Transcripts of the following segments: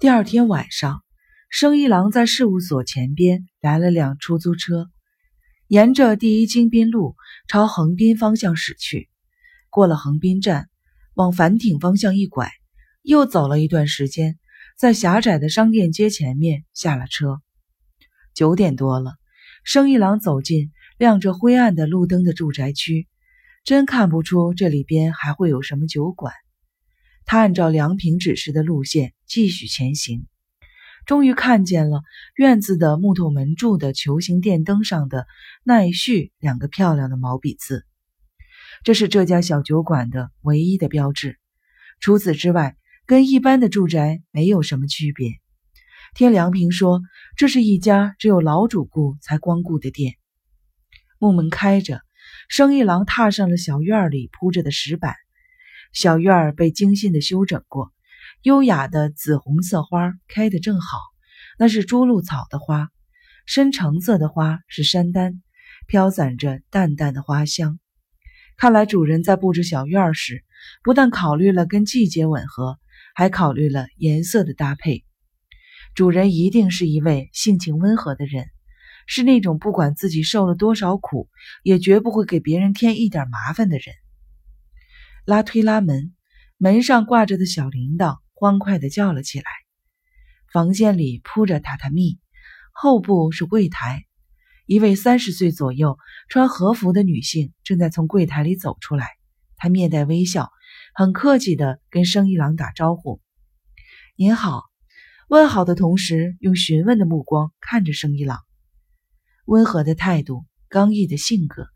第二天晚上，生一郎在事务所前边来了辆出租车，沿着第一京滨路朝横滨方向驶去。过了横滨站，往反町方向一拐，又走了一段时间，在狭窄的商店街前面下了车。九点多了，生一郎走进亮着灰暗的路灯的住宅区，真看不出这里边还会有什么酒馆。他按照梁平指示的路线继续前行，终于看见了院子的木头门柱的球形电灯上的“奈绪”两个漂亮的毛笔字。这是这家小酒馆的唯一的标志，除此之外，跟一般的住宅没有什么区别。听梁平说，这是一家只有老主顾才光顾的店。木门开着，生意郎踏上了小院里铺着的石板。小院儿被精心的修整过，优雅的紫红色花开得正好，那是朱露草的花；深橙色的花是山丹，飘散着淡淡的花香。看来主人在布置小院时，不但考虑了跟季节吻合，还考虑了颜色的搭配。主人一定是一位性情温和的人，是那种不管自己受了多少苦，也绝不会给别人添一点麻烦的人。拉推拉门，门上挂着的小铃铛欢快地叫了起来。房间里铺着榻榻米，后部是柜台。一位三十岁左右、穿和服的女性正在从柜台里走出来，她面带微笑，很客气地跟生意郎打招呼：“您好。”问好的同时，用询问的目光看着生意郎。温和的态度，刚毅的性格，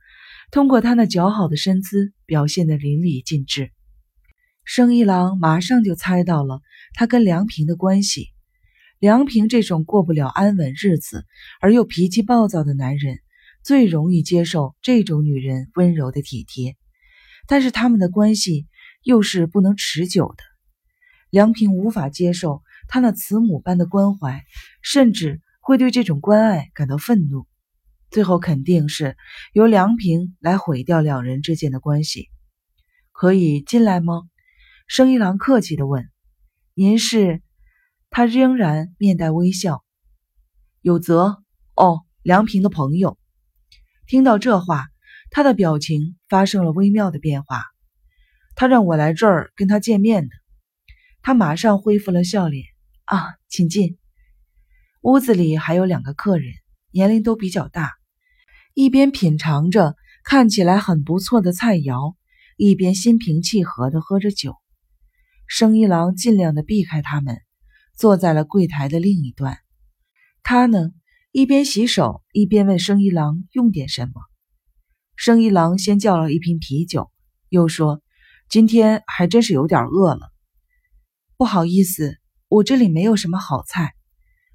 通过他那姣好的身姿表现得淋漓尽致。生意郎马上就猜到了他跟梁平的关系。梁平这种过不了安稳日子而又脾气暴躁的男人，最容易接受这种女人温柔的体贴，但是他们的关系又是不能持久的。梁平无法接受他那慈母般的关怀，甚至会对这种关爱感到愤怒。最后肯定是由梁平来毁掉两人之间的关系。可以进来吗？生一郎客气地问：“您是？”他仍然面带微笑。有泽哦，梁平的朋友。听到这话，他的表情发生了微妙的变化。他让我来这儿跟他见面的。他马上恢复了笑脸。啊，请进。屋子里还有两个客人，年龄都比较大，一边品尝着看起来很不错的菜肴，一边心平气和地喝着酒。生一郎尽量地避开他们。坐在了柜台的另一端，他呢一边洗手一边问生一郎用点什么。生一郎先叫了一瓶啤酒，又说：“今天还真是有点饿了，不好意思，我这里没有什么好菜。”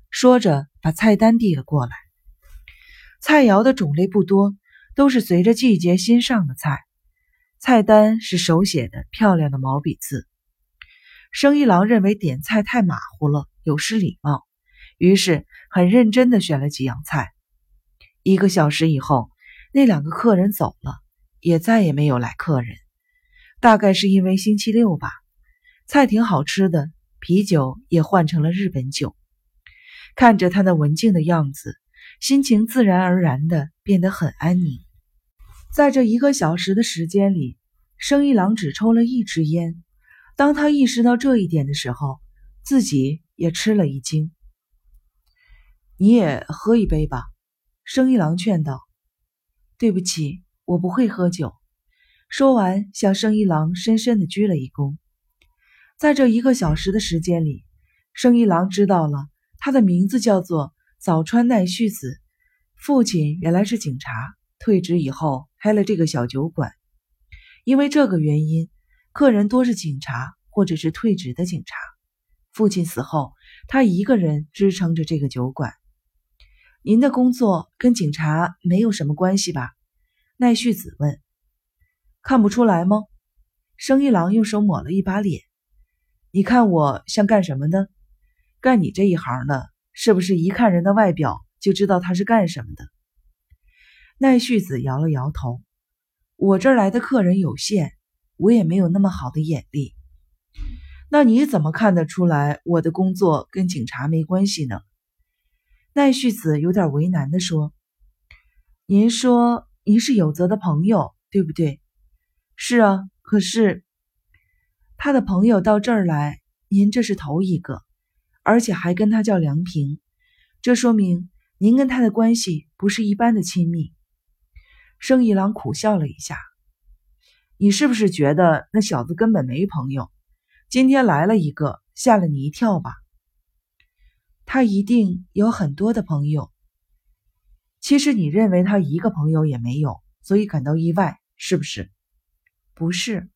说着把菜单递了过来。菜肴的种类不多，都是随着季节新上的菜。菜单是手写的漂亮的毛笔字。生一郎认为点菜太马虎了，有失礼貌，于是很认真地选了几样菜。一个小时以后，那两个客人走了，也再也没有来客人。大概是因为星期六吧。菜挺好吃的，啤酒也换成了日本酒。看着他那文静的样子，心情自然而然的变得很安宁。在这一个小时的时间里，生一郎只抽了一支烟。当他意识到这一点的时候，自己也吃了一惊。你也喝一杯吧，生一郎劝道。对不起，我不会喝酒。说完，向生一郎深深的鞠了一躬。在这一个小时的时间里，生一郎知道了他的名字叫做早川奈绪子，父亲原来是警察，退职以后开了这个小酒馆。因为这个原因。客人多是警察，或者是退职的警察。父亲死后，他一个人支撑着这个酒馆。您的工作跟警察没有什么关系吧？奈绪子问。看不出来吗？生一郎用手抹了一把脸。你看我像干什么的？干你这一行的，是不是一看人的外表就知道他是干什么的？奈绪子摇了摇头。我这儿来的客人有限。我也没有那么好的眼力。那你怎么看得出来我的工作跟警察没关系呢？奈绪子有点为难的说：“您说您是有泽的朋友，对不对？是啊，可是他的朋友到这儿来，您这是头一个，而且还跟他叫梁平，这说明您跟他的关系不是一般的亲密。”生一郎苦笑了一下：“你是不是觉得那小子根本没朋友？”今天来了一个，吓了你一跳吧？他一定有很多的朋友。其实你认为他一个朋友也没有，所以感到意外，是不是？不是。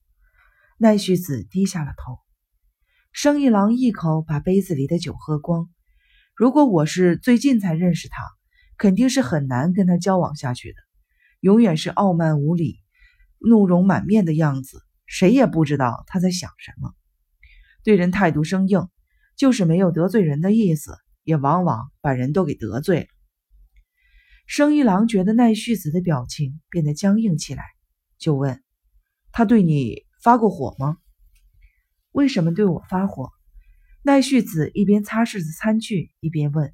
奈绪子低下了头。生一郎一口把杯子里的酒喝光。如果我是最近才认识他，肯定是很难跟他交往下去的。永远是傲慢无礼、怒容满面的样子，谁也不知道他在想什么。对人态度生硬，就是没有得罪人的意思，也往往把人都给得罪了。生一郎觉得奈绪子的表情变得僵硬起来，就问：“他对你发过火吗？为什么对我发火？”奈绪子一边擦拭着餐具，一边问：“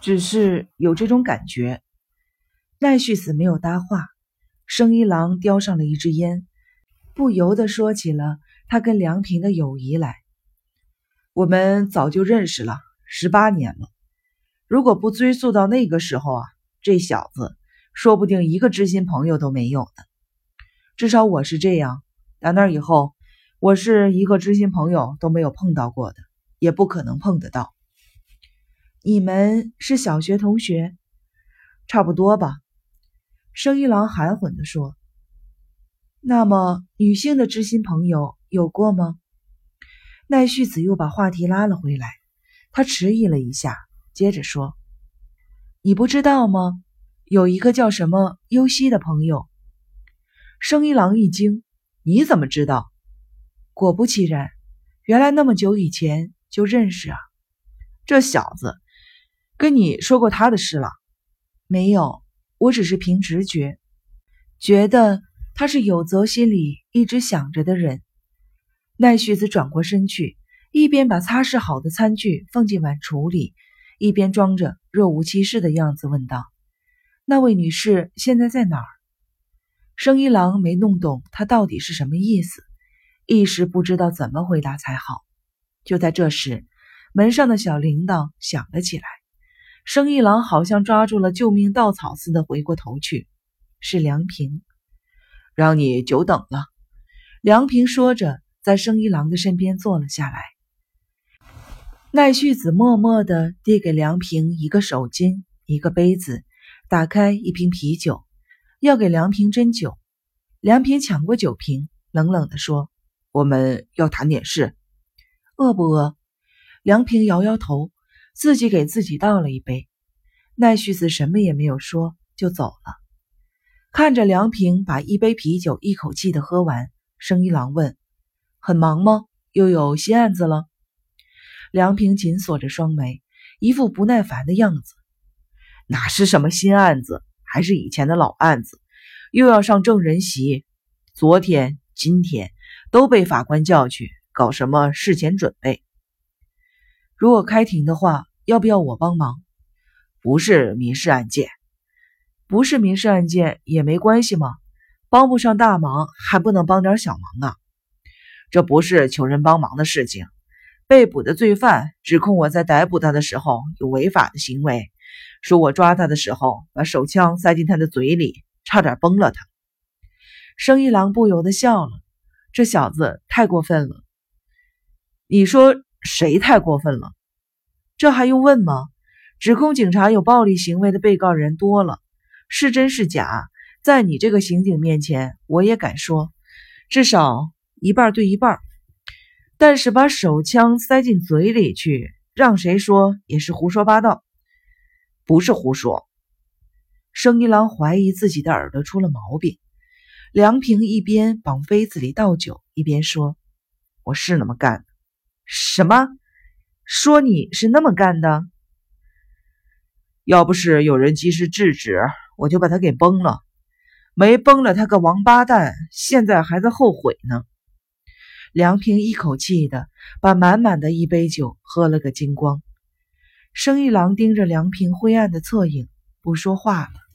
只是有这种感觉。”奈绪子没有搭话。生一郎叼上了一支烟，不由得说起了。他跟梁平的友谊来，我们早就认识了十八年了。如果不追溯到那个时候啊，这小子说不定一个知心朋友都没有呢。至少我是这样。打那以后，我是一个知心朋友都没有碰到过的，也不可能碰得到。你们是小学同学，差不多吧？生一郎含混地说。那么，女性的知心朋友。有过吗？奈绪子又把话题拉了回来。他迟疑了一下，接着说：“你不知道吗？有一个叫什么优希的朋友。”生一郎一惊：“你怎么知道？”果不其然，原来那么久以前就认识啊！这小子跟你说过他的事了？没有，我只是凭直觉，觉得他是有泽心里一直想着的人。奈绪子转过身去，一边把擦拭好的餐具放进碗橱里，一边装着若无其事的样子问道：“那位女士现在在哪儿？”生一郎没弄懂他到底是什么意思，一时不知道怎么回答才好。就在这时，门上的小铃铛响了起来。生一郎好像抓住了救命稻草似的回过头去，是梁平，让你久等了。梁平说着。在生一郎的身边坐了下来，奈绪子默默地递给梁平一个手巾、一个杯子，打开一瓶啤酒，要给梁平斟酒。梁平抢过酒瓶，冷冷地说：“我们要谈点事，饿不饿？”梁平摇摇头，自己给自己倒了一杯。奈绪子什么也没有说，就走了。看着梁平把一杯啤酒一口气的喝完，生一郎问。很忙吗？又有新案子了？梁平紧锁着双眉，一副不耐烦的样子。哪是什么新案子，还是以前的老案子，又要上证人席。昨天、今天都被法官叫去搞什么事前准备。如果开庭的话，要不要我帮忙？不是民事案件，不是民事案件也没关系吗？帮不上大忙，还不能帮点小忙啊？这不是求人帮忙的事情。被捕的罪犯指控我在逮捕他的时候有违法的行为，说我抓他的时候把手枪塞进他的嘴里，差点崩了他。生一郎不由得笑了，这小子太过分了。你说谁太过分了？这还用问吗？指控警察有暴力行为的被告人多了，是真是假，在你这个刑警面前，我也敢说，至少。一半对一半，但是把手枪塞进嘴里去，让谁说也是胡说八道，不是胡说。生一郎怀疑自己的耳朵出了毛病。梁平一边往杯子里倒酒，一边说：“我是那么干的。”什么？说你是那么干的？要不是有人及时制止，我就把他给崩了。没崩了他个王八蛋，现在还在后悔呢。梁平一口气的把满满的一杯酒喝了个精光。生一郎盯着梁平灰暗的侧影，不说话了。